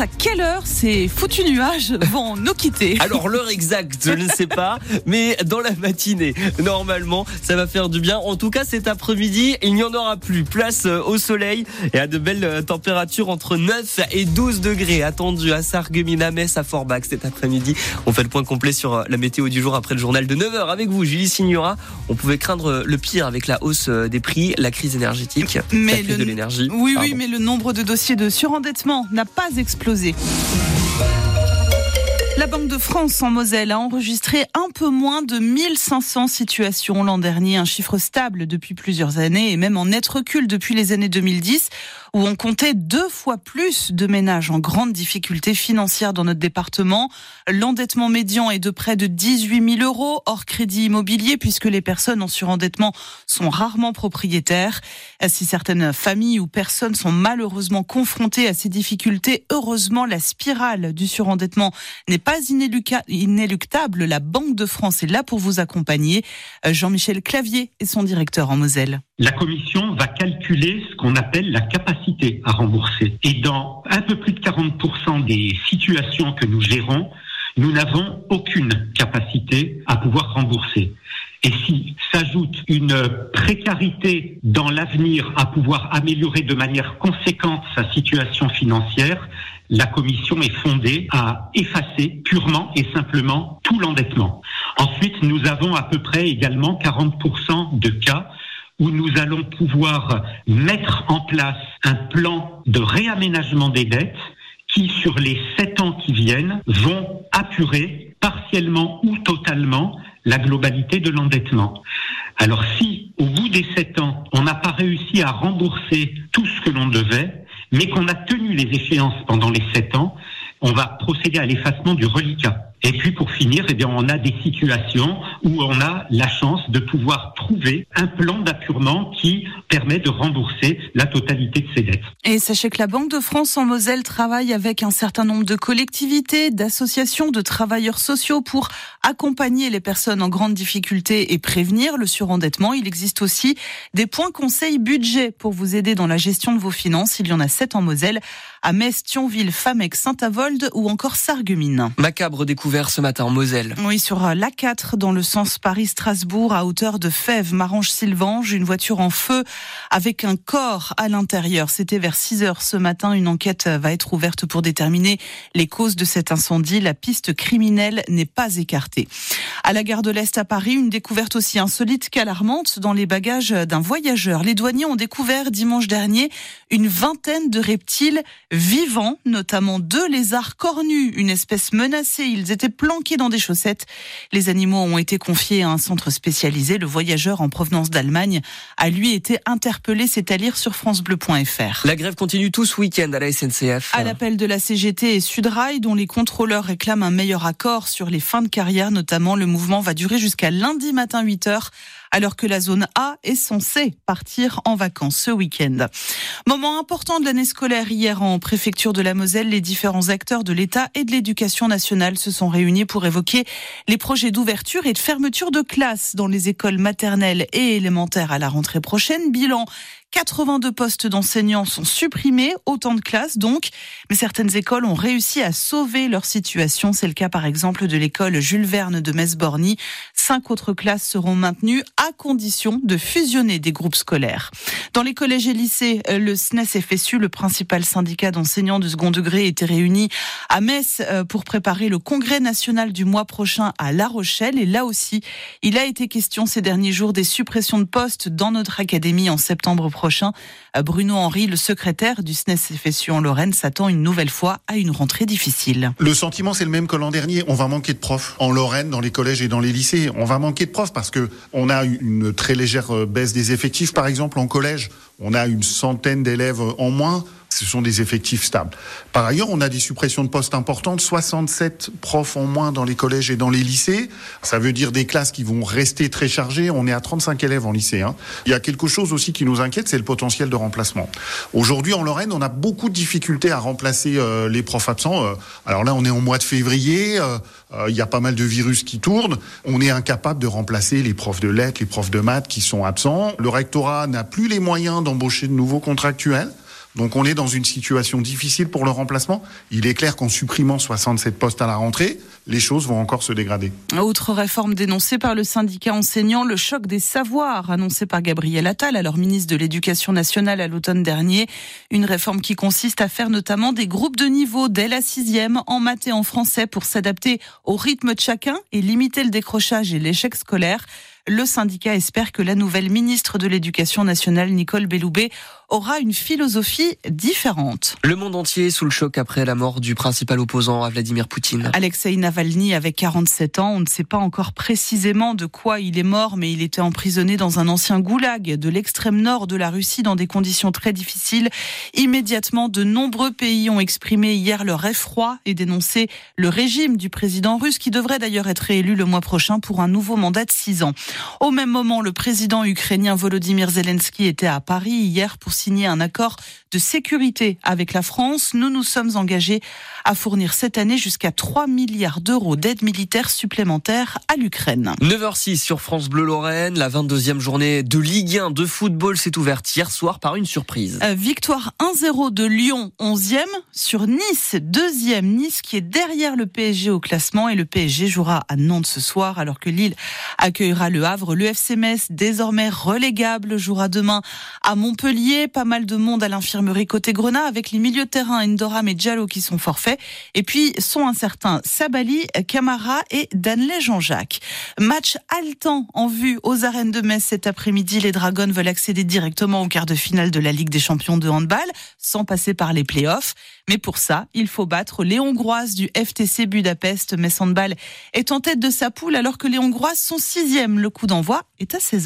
À quelle heure ces foutus nuages vont nous quitter Alors l'heure exacte, je ne sais pas, mais dans la matinée, normalement, ça va faire du bien. En tout cas, cet après-midi, il n'y en aura plus. Place euh, au soleil et à de belles euh, températures entre 9 et 12 degrés attendus à Sarreguemines, à Metz, à Forbach cet après-midi. On fait le point complet sur euh, la météo du jour après le journal de 9h avec vous, Julie Signora. On pouvait craindre le pire avec la hausse des prix, la crise énergétique, mais la crise de l'énergie. Oui, oui, mais le nombre de dossiers de surendettement n'a pas explosé explosé. La Banque de France en Moselle a enregistré un peu moins de 1500 situations l'an dernier, un chiffre stable depuis plusieurs années et même en net recul depuis les années 2010 où on comptait deux fois plus de ménages en grande difficulté financière dans notre département. L'endettement médian est de près de 18 000 euros hors crédit immobilier puisque les personnes en surendettement sont rarement propriétaires. Si certaines familles ou personnes sont malheureusement confrontées à ces difficultés, heureusement la spirale du surendettement n'est pas inéluctable. La Banque de France est là pour vous accompagner. Jean-Michel Clavier est son directeur en Moselle. La commission va calculer ce qu'on appelle la capacité à rembourser. Et dans un peu plus de 40% des situations que nous gérons, nous n'avons aucune capacité à pouvoir rembourser. Et si s'ajoute une précarité dans l'avenir à pouvoir améliorer de manière conséquente sa situation financière, la commission est fondée à effacer purement et simplement tout l'endettement. Ensuite, nous avons à peu près également 40% de cas où nous allons pouvoir mettre en place un plan de réaménagement des dettes qui, sur les sept ans qui viennent, vont apurer partiellement ou totalement la globalité de l'endettement. Alors si, au bout des sept ans, on n'a pas réussi à rembourser tout ce que l'on devait, mais qu'on a tenu les échéances pendant les sept ans, on va procéder à l'effacement du reliquat. Et puis pour finir, eh bien, on a des situations où on a la chance de pouvoir trouver un plan d'appurement qui permet de rembourser la totalité de ses dettes. Et sachez que la Banque de France en Moselle travaille avec un certain nombre de collectivités, d'associations, de travailleurs sociaux pour accompagner les personnes en grande difficulté et prévenir le surendettement. Il existe aussi des points conseils budget pour vous aider dans la gestion de vos finances. Il y en a sept en Moselle, à Metz, Thionville, Famec, Saint-Avold ou encore Sarreguemines. Macabre découverte ce matin en Moselle. Oui, sur euh, l'A4 dans le sens Paris-Strasbourg à hauteur de Fèves, Marange-Sylvange, une voiture en feu avec un corps à l'intérieur. C'était vers 6 heures ce matin. Une enquête va être ouverte pour déterminer les causes de cet incendie. La piste criminelle n'est pas écartée. À la gare de l'Est à Paris, une découverte aussi insolite qu'alarmante dans les bagages d'un voyageur. Les douaniers ont découvert dimanche dernier une vingtaine de reptiles vivants, notamment deux lézards cornus, une espèce menacée. Ils étaient planqués dans des chaussettes. Les animaux ont été confiés à un centre spécialisé. Le voyageur en provenance d'Allemagne a lui été interpellé. C'est à lire sur francebleu.fr. La grève continue tout ce week-end à la SNCF. À l'appel de la CGT et Sudrail, dont les contrôleurs réclament un meilleur accord sur les fins de carrière, notamment le mouvement va durer jusqu'à lundi matin 8 heures alors que la zone A est censée partir en vacances ce week-end. Moment important de l'année scolaire hier en préfecture de la Moselle, les différents acteurs de l'État et de l'éducation nationale se sont réunis pour évoquer les projets d'ouverture et de fermeture de classes dans les écoles maternelles et élémentaires à la rentrée prochaine. Bilan 82 postes d'enseignants sont supprimés, autant de classes donc, mais certaines écoles ont réussi à sauver leur situation. C'est le cas par exemple de l'école Jules Verne de Metz-Borny. Cinq autres classes seront maintenues à condition de fusionner des groupes scolaires. Dans les collèges et lycées, euh, le SNES FSU, le principal syndicat d'enseignants de second degré, était réuni à Metz euh, pour préparer le congrès national du mois prochain à La Rochelle. Et là aussi, il a été question ces derniers jours des suppressions de postes dans notre académie en septembre prochain. Euh, Bruno Henry, le secrétaire du SNES FSU en Lorraine, s'attend une nouvelle fois à une rentrée difficile. Le sentiment, c'est le même que l'an dernier. On va manquer de profs en Lorraine, dans les collèges et dans les lycées. On va manquer de profs parce que on a une très légère euh, baisse des effectifs. Par exemple, en collège, on a une centaine d'élèves en moins ce sont des effectifs stables. Par ailleurs, on a des suppressions de postes importantes, 67 profs en moins dans les collèges et dans les lycées. Ça veut dire des classes qui vont rester très chargées. On est à 35 élèves en lycée. Hein. Il y a quelque chose aussi qui nous inquiète, c'est le potentiel de remplacement. Aujourd'hui, en Lorraine, on a beaucoup de difficultés à remplacer euh, les profs absents. Euh, alors là, on est en mois de février. Euh, il y a pas mal de virus qui tournent. On est incapable de remplacer les profs de lettres, les profs de maths qui sont absents. Le rectorat n'a plus les moyens d'embaucher de nouveaux contractuels. Donc on est dans une situation difficile pour le remplacement. Il est clair qu'en supprimant 67 postes à la rentrée, les choses vont encore se dégrader. Autre réforme dénoncée par le syndicat enseignant, le choc des savoirs annoncé par Gabriel Attal, alors ministre de l'Éducation nationale à l'automne dernier. Une réforme qui consiste à faire notamment des groupes de niveau dès la sixième en maths et en français pour s'adapter au rythme de chacun et limiter le décrochage et l'échec scolaire. Le syndicat espère que la nouvelle ministre de l'Éducation nationale, Nicole Belloubet, aura une philosophie différente. Le monde entier est sous le choc après la mort du principal opposant à Vladimir Poutine. Alexei Navalny avait 47 ans. On ne sait pas encore précisément de quoi il est mort, mais il était emprisonné dans un ancien goulag de l'extrême nord de la Russie dans des conditions très difficiles. Immédiatement, de nombreux pays ont exprimé hier leur effroi et dénoncé le régime du président russe qui devrait d'ailleurs être élu le mois prochain pour un nouveau mandat de six ans. Au même moment, le président ukrainien Volodymyr Zelensky était à Paris hier pour signer un accord de sécurité avec la France. Nous nous sommes engagés à fournir cette année jusqu'à 3 milliards d'euros d'aide militaire supplémentaire à l'Ukraine. 9h06 sur France Bleu Lorraine, la 22e journée de Ligue 1 de football s'est ouverte hier soir par une surprise. Euh, victoire 1-0 de Lyon, 11e sur Nice, 2e Nice qui est derrière le PSG au classement et le PSG jouera à Nantes ce soir alors que Lille accueillera le Havre. Le FC Metz, désormais relégable, jouera demain à Montpellier. Pas mal de monde à l'infirmerie côté Grenat avec les milieux de terrain Endoram et Diallo qui sont forfaits. Et puis sont incertains Sabali, Camara et Danley Jean-Jacques. Match haletant en vue aux arènes de Metz cet après-midi. Les Dragons veulent accéder directement au quart de finale de la Ligue des champions de handball sans passer par les playoffs. Mais pour ça, il faut battre les Hongroises du FTC Budapest. Metz Handball est en tête de sa poule alors que les Hongroises sont sixième. Le coup d'envoi est à 16h.